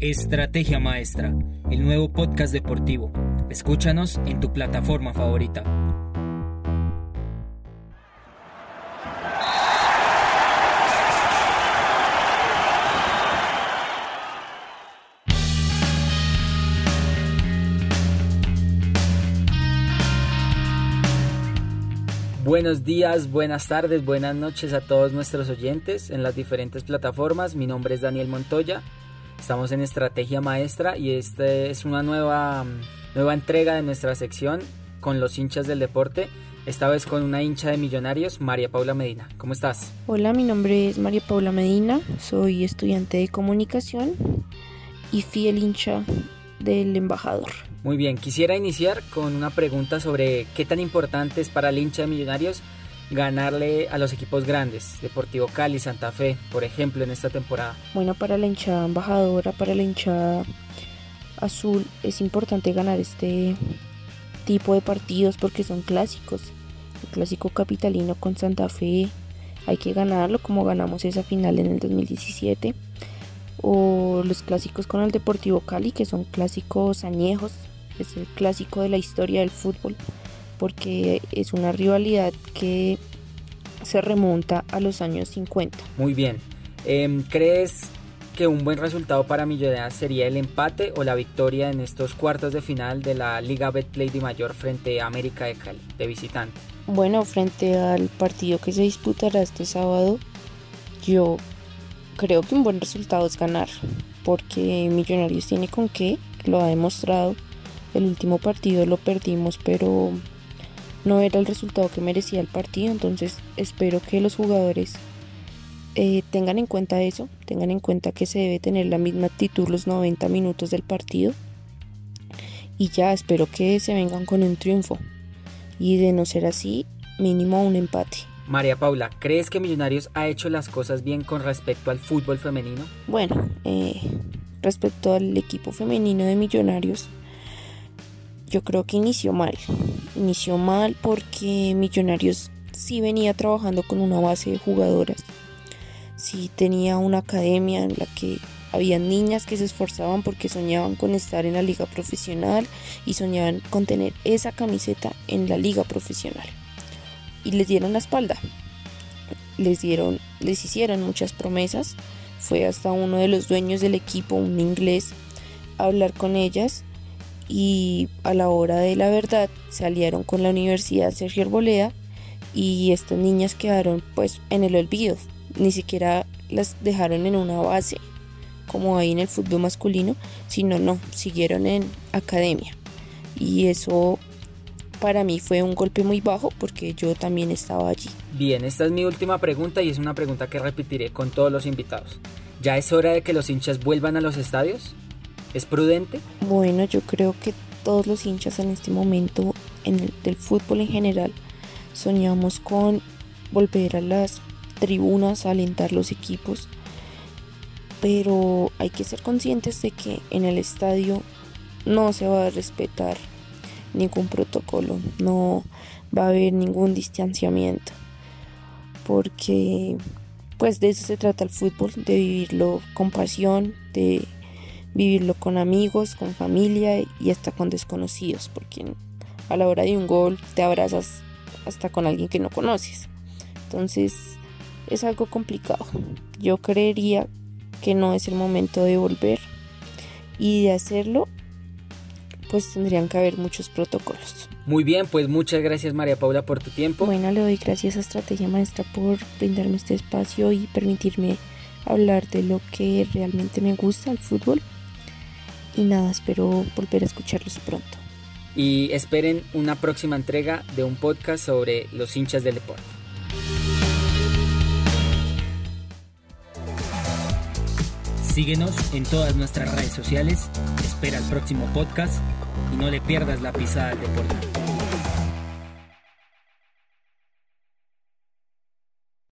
Estrategia Maestra, el nuevo podcast deportivo. Escúchanos en tu plataforma favorita. Buenos días, buenas tardes, buenas noches a todos nuestros oyentes en las diferentes plataformas. Mi nombre es Daniel Montoya Estamos en Estrategia Maestra y esta es una nueva, nueva entrega de nuestra sección con los hinchas del deporte. Esta vez con una hincha de Millonarios, María Paula Medina. ¿Cómo estás? Hola, mi nombre es María Paula Medina, soy estudiante de comunicación y fiel hincha del embajador. Muy bien, quisiera iniciar con una pregunta sobre qué tan importante es para el hincha de Millonarios ganarle a los equipos grandes, Deportivo Cali, Santa Fe, por ejemplo, en esta temporada? Bueno, para la hinchada embajadora, para la hinchada azul, es importante ganar este tipo de partidos porque son clásicos. El clásico capitalino con Santa Fe, hay que ganarlo como ganamos esa final en el 2017. O los clásicos con el Deportivo Cali, que son clásicos añejos, es el clásico de la historia del fútbol porque es una rivalidad que se remonta a los años 50. Muy bien. Em, ¿Crees que un buen resultado para Millonarios sería el empate o la victoria en estos cuartos de final de la Liga Betplay de Mayor frente a América de Cali, de visitante? Bueno, frente al partido que se disputará este sábado, yo creo que un buen resultado es ganar, porque Millonarios tiene con qué, lo ha demostrado. El último partido lo perdimos, pero no era el resultado que merecía el partido, entonces espero que los jugadores eh, tengan en cuenta eso, tengan en cuenta que se debe tener la misma actitud los 90 minutos del partido y ya espero que se vengan con un triunfo y de no ser así, mínimo un empate. María Paula, ¿crees que Millonarios ha hecho las cosas bien con respecto al fútbol femenino? Bueno, eh, respecto al equipo femenino de Millonarios, yo creo que inició mal. Inició mal porque Millonarios sí venía trabajando con una base de jugadoras. Sí tenía una academia en la que había niñas que se esforzaban porque soñaban con estar en la liga profesional y soñaban con tener esa camiseta en la liga profesional. Y les dieron la espalda. Les dieron, les hicieron muchas promesas. Fue hasta uno de los dueños del equipo, un inglés, a hablar con ellas y a la hora de la verdad se aliaron con la Universidad Sergio Arboleda y estas niñas quedaron pues en el olvido, ni siquiera las dejaron en una base como hay en el fútbol masculino, sino no, siguieron en academia y eso para mí fue un golpe muy bajo porque yo también estaba allí. Bien, esta es mi última pregunta y es una pregunta que repetiré con todos los invitados. ¿Ya es hora de que los hinchas vuelvan a los estadios? ¿Es prudente? Bueno, yo creo que todos los hinchas en este momento en el, del fútbol en general soñamos con volver a las tribunas a alentar los equipos, pero hay que ser conscientes de que en el estadio no se va a respetar ningún protocolo, no va a haber ningún distanciamiento, porque pues de eso se trata el fútbol, de vivirlo con pasión, de vivirlo con amigos, con familia y hasta con desconocidos, porque a la hora de un gol te abrazas hasta con alguien que no conoces. Entonces es algo complicado. Yo creería que no es el momento de volver y de hacerlo pues tendrían que haber muchos protocolos. Muy bien, pues muchas gracias María Paula por tu tiempo. Bueno, le doy gracias a Estrategia Maestra por brindarme este espacio y permitirme hablar de lo que realmente me gusta, el fútbol y nada, espero volver a escucharlos pronto. Y esperen una próxima entrega de un podcast sobre los hinchas del deporte. Síguenos en todas nuestras redes sociales, espera el próximo podcast y no le pierdas la pisada al deporte.